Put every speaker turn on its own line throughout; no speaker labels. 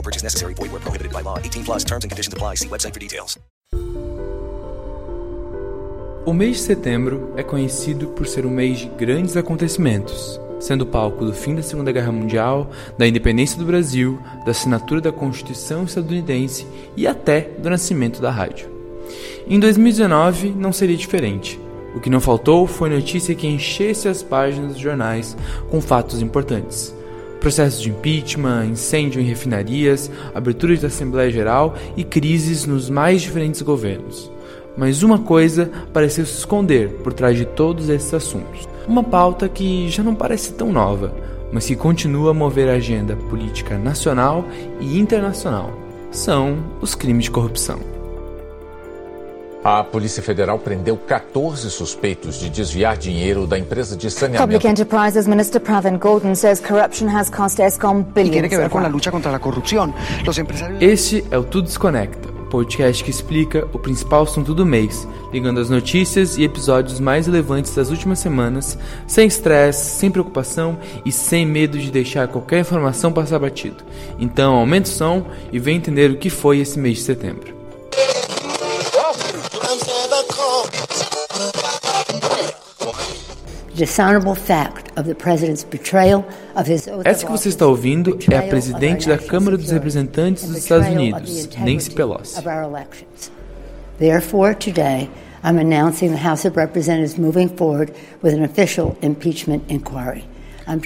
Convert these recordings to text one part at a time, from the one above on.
No purchase necessary. Void where prohibited by law. 18 plus terms and conditions apply. See website for details.
O mês de setembro é conhecido por ser um mês de grandes acontecimentos, sendo palco do fim da Segunda Guerra Mundial, da independência do Brasil, da assinatura da Constituição estadunidense e até do nascimento da rádio. Em 2019 não seria diferente. O que não faltou foi notícia que enchesse as páginas dos jornais com fatos importantes. Processos de impeachment, incêndio em refinarias, abertura da Assembleia Geral e crises nos mais diferentes governos. Mas uma coisa pareceu se esconder por trás de todos esses assuntos. Uma pauta que já não parece tão nova, mas que continua a mover a agenda política nacional e internacional. São os crimes de corrupção.
A Polícia Federal prendeu 14 suspeitos de desviar dinheiro da empresa de saneamento.
Public Enterprises Minister Pravin Gordhan says corruption has cost ESCOM billions.
Que ver con la lucha contra. Los empresarios...
Este é o Tudo Desconecta, o podcast que explica o principal assunto do mês, ligando as notícias e episódios mais relevantes das últimas semanas, sem estresse, sem preocupação e sem medo de deixar qualquer informação passar batido. Então, aumente o som e vem entender o que foi esse mês de setembro. Essa que você está ouvindo é a presidente da Câmara dos Representantes dos Estados Unidos, Nancy Pelosi.
Therefore, today, I'm announcing the House of Representatives moving forward with an official impeachment inquiry.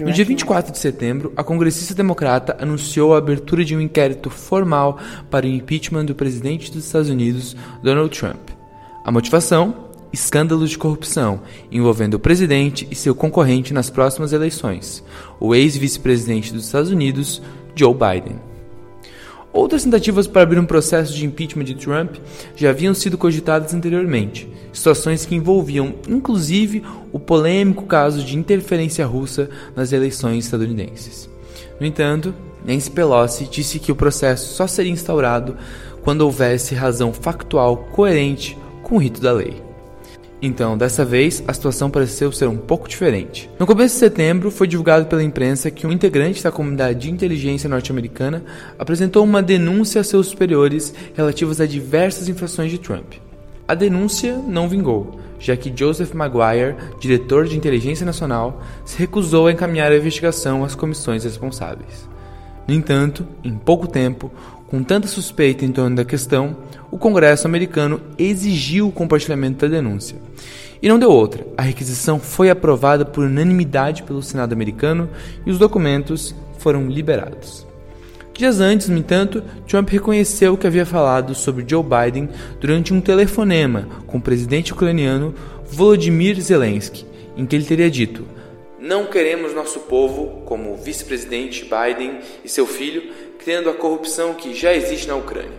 No dia 24 de setembro, a congressista democrata anunciou a abertura de um inquérito formal para o impeachment do presidente dos Estados Unidos, Donald Trump. A motivação? Escândalos de corrupção envolvendo o presidente e seu concorrente nas próximas eleições, o ex-vice-presidente dos Estados Unidos, Joe Biden. Outras tentativas para abrir um processo de impeachment de Trump já haviam sido cogitadas anteriormente, situações que envolviam inclusive o polêmico caso de interferência russa nas eleições estadunidenses. No entanto, Nancy Pelosi disse que o processo só seria instaurado quando houvesse razão factual coerente com o rito da lei. Então, dessa vez, a situação pareceu ser um pouco diferente. No começo de setembro, foi divulgado pela imprensa que um integrante da comunidade de inteligência norte-americana apresentou uma denúncia a seus superiores relativas a diversas infrações de Trump. A denúncia não vingou, já que Joseph Maguire, diretor de inteligência nacional, se recusou a encaminhar a investigação às comissões responsáveis. No entanto, em pouco tempo, com tanta suspeita em torno da questão, o Congresso americano exigiu o compartilhamento da denúncia. E não deu outra. A requisição foi aprovada por unanimidade pelo Senado americano e os documentos foram liberados. Dias antes, no entanto, Trump reconheceu que havia falado sobre Joe Biden durante um telefonema com o presidente ucraniano Volodymyr Zelensky, em que ele teria dito: Não queremos nosso povo, como o vice-presidente Biden e seu filho, criando a corrupção que já existe na Ucrânia.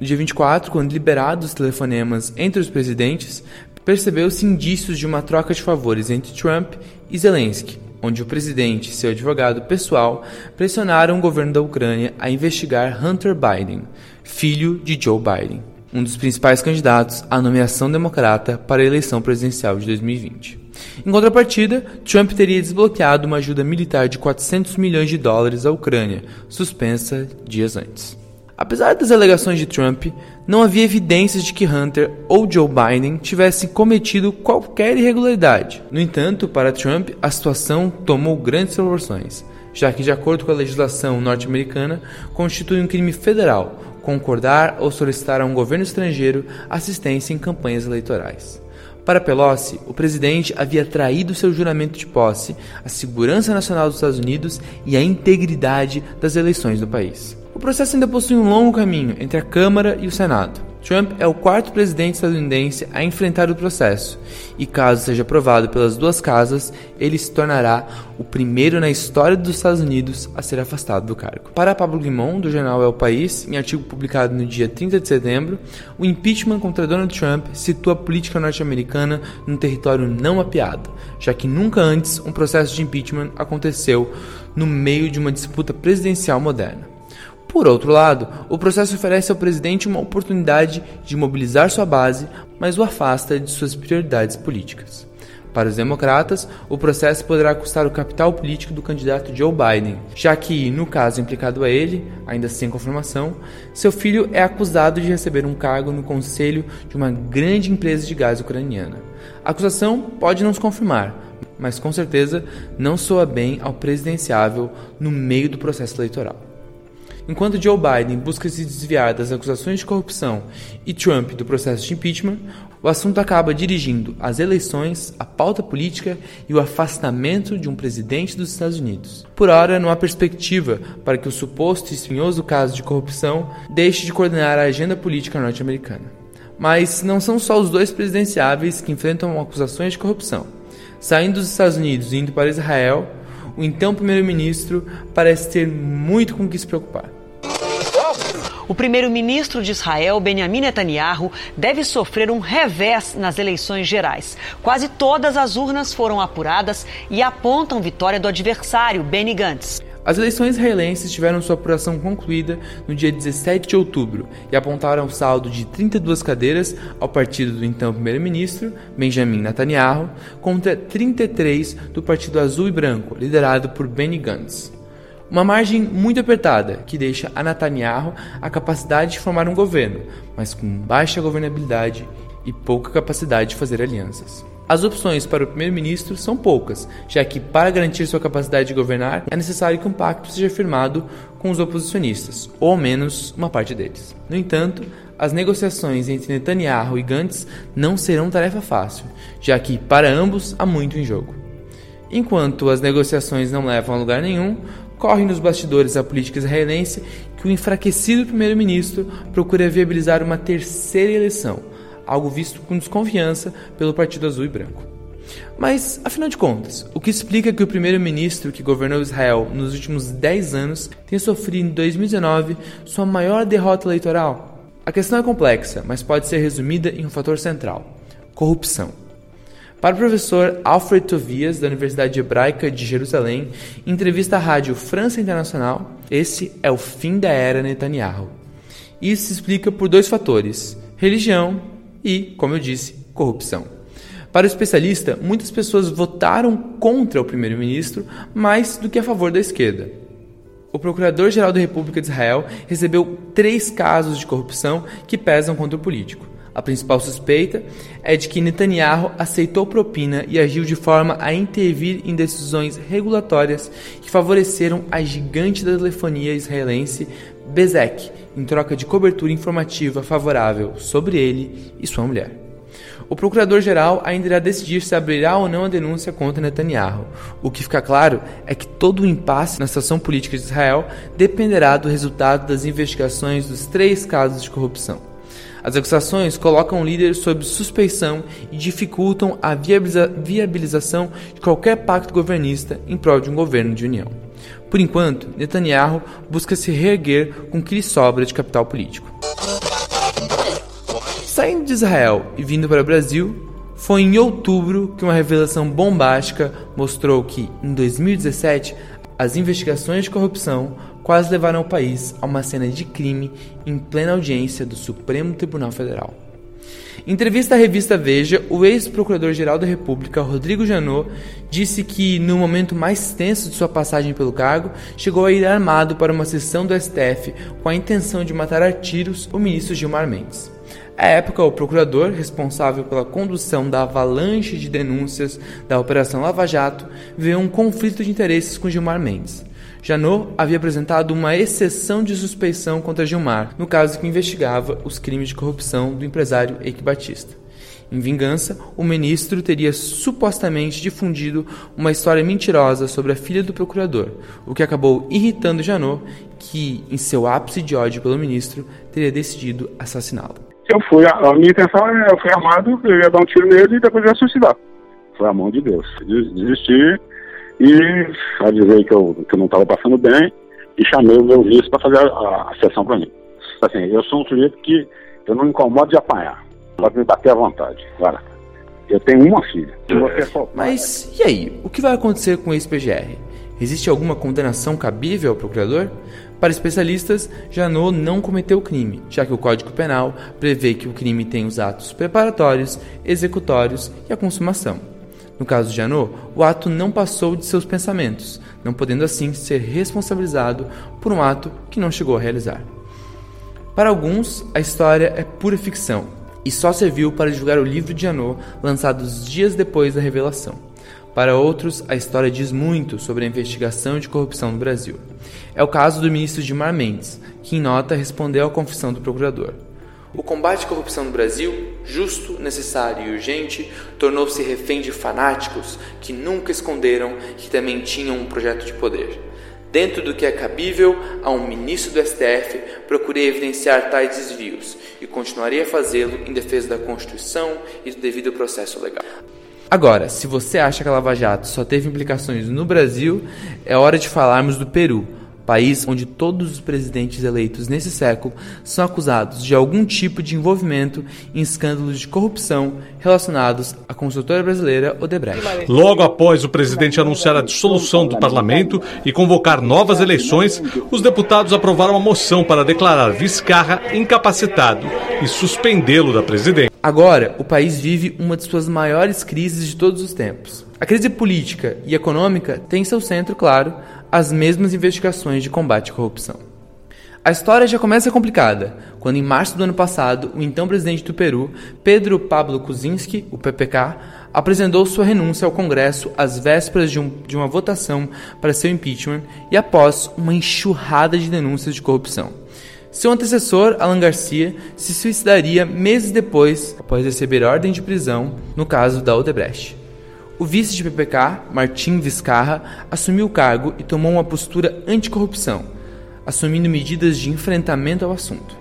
No dia 24, quando liberados os telefonemas entre os presidentes, percebeu-se indícios de uma troca de favores entre Trump e Zelensky, onde o presidente e seu advogado pessoal pressionaram o governo da Ucrânia a investigar Hunter Biden, filho de Joe Biden, um dos principais candidatos à nomeação democrata para a eleição presidencial de 2020. Em contrapartida, Trump teria desbloqueado uma ajuda militar de 400 milhões de dólares à Ucrânia, suspensa dias antes. Apesar das alegações de Trump, não havia evidências de que Hunter ou Joe Biden tivessem cometido qualquer irregularidade. No entanto, para Trump, a situação tomou grandes proporções, já que, de acordo com a legislação norte-americana, constitui um crime federal concordar ou solicitar a um governo estrangeiro assistência em campanhas eleitorais. Para Pelosi, o presidente havia traído seu juramento de posse, a segurança nacional dos Estados Unidos e a integridade das eleições do país. O processo ainda possui um longo caminho entre a Câmara e o Senado. Trump é o quarto presidente estadunidense a enfrentar o processo, e caso seja aprovado pelas duas casas, ele se tornará o primeiro na história dos Estados Unidos a ser afastado do cargo. Para Pablo Guimon, do jornal É o País, em artigo publicado no dia 30 de setembro, o impeachment contra Donald Trump situa a política norte-americana num território não mapeado, já que nunca antes um processo de impeachment aconteceu no meio de uma disputa presidencial moderna. Por outro lado, o processo oferece ao presidente uma oportunidade de mobilizar sua base, mas o afasta de suas prioridades políticas. Para os democratas, o processo poderá custar o capital político do candidato Joe Biden, já que, no caso implicado a ele, ainda sem confirmação, seu filho é acusado de receber um cargo no conselho de uma grande empresa de gás ucraniana. A acusação pode não se confirmar, mas com certeza não soa bem ao presidenciável no meio do processo eleitoral. Enquanto Joe Biden busca se desviar das acusações de corrupção e Trump do processo de impeachment, o assunto acaba dirigindo as eleições, a pauta política e o afastamento de um presidente dos Estados Unidos. Por hora, não há perspectiva para que o suposto e espinhoso caso de corrupção deixe de coordenar a agenda política norte-americana. Mas não são só os dois presidenciáveis que enfrentam acusações de corrupção. Saindo dos Estados Unidos e indo para Israel, o então primeiro-ministro parece ter muito com que se preocupar.
O primeiro-ministro de Israel, Benjamin Netanyahu, deve sofrer um revés nas eleições gerais. Quase todas as urnas foram apuradas e apontam vitória do adversário, Benny Gantz.
As eleições israelenses tiveram sua apuração concluída no dia 17 de outubro e apontaram um saldo de 32 cadeiras ao partido do então primeiro-ministro, Benjamin Netanyahu, contra 33 do Partido Azul e Branco, liderado por Benny Gantz. Uma margem muito apertada que deixa a Netanyahu a capacidade de formar um governo, mas com baixa governabilidade e pouca capacidade de fazer alianças. As opções para o primeiro-ministro são poucas, já que, para garantir sua capacidade de governar, é necessário que um pacto seja firmado com os oposicionistas, ou ao menos uma parte deles. No entanto, as negociações entre Netanyahu e Gantz não serão tarefa fácil, já que, para ambos, há muito em jogo. Enquanto as negociações não levam a lugar nenhum, corre nos bastidores a política israelense que o enfraquecido primeiro-ministro procura viabilizar uma terceira eleição, algo visto com desconfiança pelo Partido Azul e Branco. Mas, afinal de contas, o que explica que o primeiro-ministro que governou Israel nos últimos 10 anos tenha sofrido em 2019 sua maior derrota eleitoral? A questão é complexa, mas pode ser resumida em um fator central: corrupção. Para o professor Alfred Tovias, da Universidade Hebraica de Jerusalém, em entrevista à rádio França Internacional, esse é o fim da era Netanyahu. Isso se explica por dois fatores: religião e, como eu disse, corrupção. Para o especialista, muitas pessoas votaram contra o primeiro-ministro mais do que a favor da esquerda. O Procurador-Geral da República de Israel recebeu três casos de corrupção que pesam contra o político. A principal suspeita é de que Netanyahu aceitou propina e agiu de forma a intervir em decisões regulatórias que favoreceram a gigante da telefonia israelense Bezek, em troca de cobertura informativa favorável sobre ele e sua mulher. O procurador-geral ainda irá decidir se abrirá ou não a denúncia contra Netanyahu. O que fica claro é que todo o impasse na situação política de Israel dependerá do resultado das investigações dos três casos de corrupção. As acusações colocam o líder sob suspeição e dificultam a viabiliza viabilização de qualquer pacto governista em prol de um governo de união. Por enquanto, Netanyahu busca se reerguer com o que lhe sobra de capital político. Saindo de Israel e vindo para o Brasil, foi em outubro que uma revelação bombástica mostrou que, em 2017, as investigações de corrupção quase levaram o país a uma cena de crime em plena audiência do Supremo Tribunal Federal. Em entrevista à revista Veja, o ex-procurador-geral da República, Rodrigo Janot, disse que, no momento mais tenso de sua passagem pelo cargo, chegou a ir armado para uma sessão do STF com a intenção de matar a tiros o ministro Gilmar Mendes. À época, o procurador responsável pela condução da avalanche de denúncias da Operação Lava Jato vê um conflito de interesses com Gilmar Mendes. Janot havia apresentado uma exceção de suspeição contra Gilmar, no caso que investigava os crimes de corrupção do empresário Eike Batista. Em vingança, o ministro teria supostamente difundido uma história mentirosa sobre a filha do procurador, o que acabou irritando Janot, que, em seu ápice de ódio pelo ministro, teria decidido assassiná-lo.
Eu fui, a, minha intenção é, eu fui armado, eu ia dar um tiro nele e depois ia suicidar. Foi a mão de Deus. Desisti e avisei que eu, que eu não estava passando bem e chamei o meu vice para fazer a, a, a sessão para mim. Assim, eu sou um sujeito que eu não me incomodo de apanhar. Pode me bater à vontade. Vai lá. Eu tenho uma filha.
Mas e aí? O que vai acontecer com o ex-PGR? Existe alguma condenação cabível ao procurador? Para especialistas, Janot não cometeu crime, já que o Código Penal prevê que o crime tem os atos preparatórios, executórios e a consumação. No caso de Janot, o ato não passou de seus pensamentos, não podendo assim ser responsabilizado por um ato que não chegou a realizar. Para alguns, a história é pura ficção e só serviu para divulgar o livro de Janot, lançado dias depois da revelação. Para outros, a história diz muito sobre a investigação de corrupção no Brasil. É o caso do ministro Gilmar Mendes, que em nota respondeu à confissão do procurador. O combate à corrupção no Brasil, justo, necessário e urgente, tornou-se refém de fanáticos que nunca esconderam que também tinham um projeto de poder. Dentro do que é cabível a um ministro do STF, procurei evidenciar tais desvios e continuarei a fazê-lo em defesa da Constituição e do devido processo legal. Agora, se você acha que a Lava Jato só teve implicações no Brasil, é hora de falarmos do Peru, país onde todos os presidentes eleitos nesse século são acusados de algum tipo de envolvimento em escândalos de corrupção relacionados à consultora brasileira Odebrecht.
Logo após o presidente anunciar a dissolução do parlamento e convocar novas eleições, os deputados aprovaram uma moção para declarar Vizcarra incapacitado e suspendê-lo da presidência.
Agora, o país vive uma de suas maiores crises de todos os tempos. A crise política e econômica tem em seu centro, claro, as mesmas investigações de combate à corrupção. A história já começa complicada, quando em março do ano passado, o então presidente do Peru, Pedro Pablo Kuczynski, o PPK, apresentou sua renúncia ao Congresso às vésperas de, um, de uma votação para seu impeachment e após uma enxurrada de denúncias de corrupção. Seu antecessor, Alan Garcia, se suicidaria meses depois, após receber ordem de prisão no caso da Odebrecht. O vice de PPK, Martim Vizcarra, assumiu o cargo e tomou uma postura anticorrupção, assumindo medidas de enfrentamento ao assunto.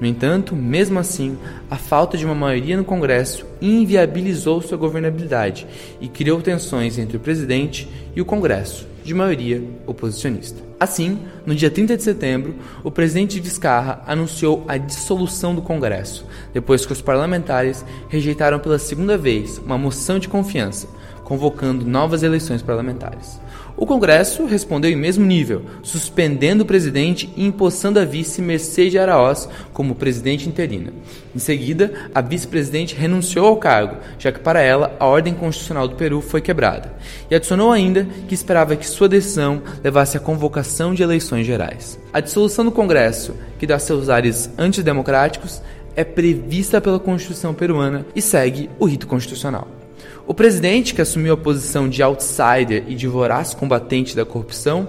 No entanto, mesmo assim, a falta de uma maioria no Congresso inviabilizou sua governabilidade e criou tensões entre o presidente e o Congresso, de maioria oposicionista. Assim, no dia 30 de setembro, o presidente Vizcarra anunciou a dissolução do Congresso, depois que os parlamentares rejeitaram pela segunda vez uma moção de confiança, convocando novas eleições parlamentares. O Congresso respondeu em mesmo nível, suspendendo o presidente e empossando a vice Mercedes Araoz como presidente interina. Em seguida, a vice-presidente renunciou ao cargo, já que para ela a ordem constitucional do Peru foi quebrada, e adicionou ainda que esperava que sua decisão levasse à convocação de eleições gerais. A dissolução do Congresso, que dá seus ares antidemocráticos, é prevista pela Constituição peruana e segue o rito constitucional. O presidente, que assumiu a posição de outsider e de voraz combatente da corrupção,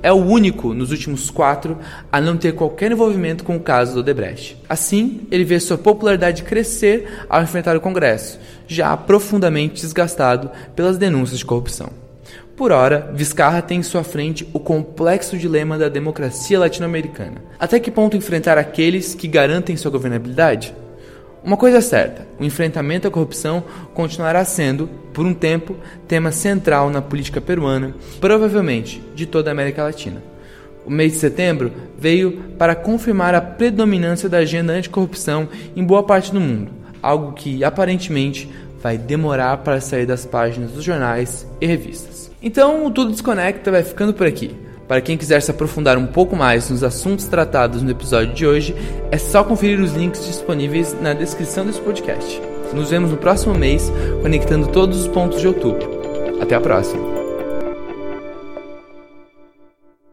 é o único nos últimos quatro a não ter qualquer envolvimento com o caso do Odebrecht. Assim, ele vê sua popularidade crescer ao enfrentar o Congresso, já profundamente desgastado pelas denúncias de corrupção. Por ora, Vizcarra tem em sua frente o complexo dilema da democracia latino-americana. Até que ponto enfrentar aqueles que garantem sua governabilidade? Uma coisa é certa: o enfrentamento à corrupção continuará sendo, por um tempo, tema central na política peruana, provavelmente de toda a América Latina. O mês de setembro veio para confirmar a predominância da agenda anticorrupção em boa parte do mundo, algo que aparentemente vai demorar para sair das páginas dos jornais e revistas. Então, o Tudo Desconecta vai ficando por aqui. Para quem quiser se aprofundar um pouco mais nos assuntos tratados no episódio de hoje, é só conferir os links disponíveis na descrição desse podcast. Nos vemos no próximo mês, conectando todos os pontos de outubro. Até a próxima!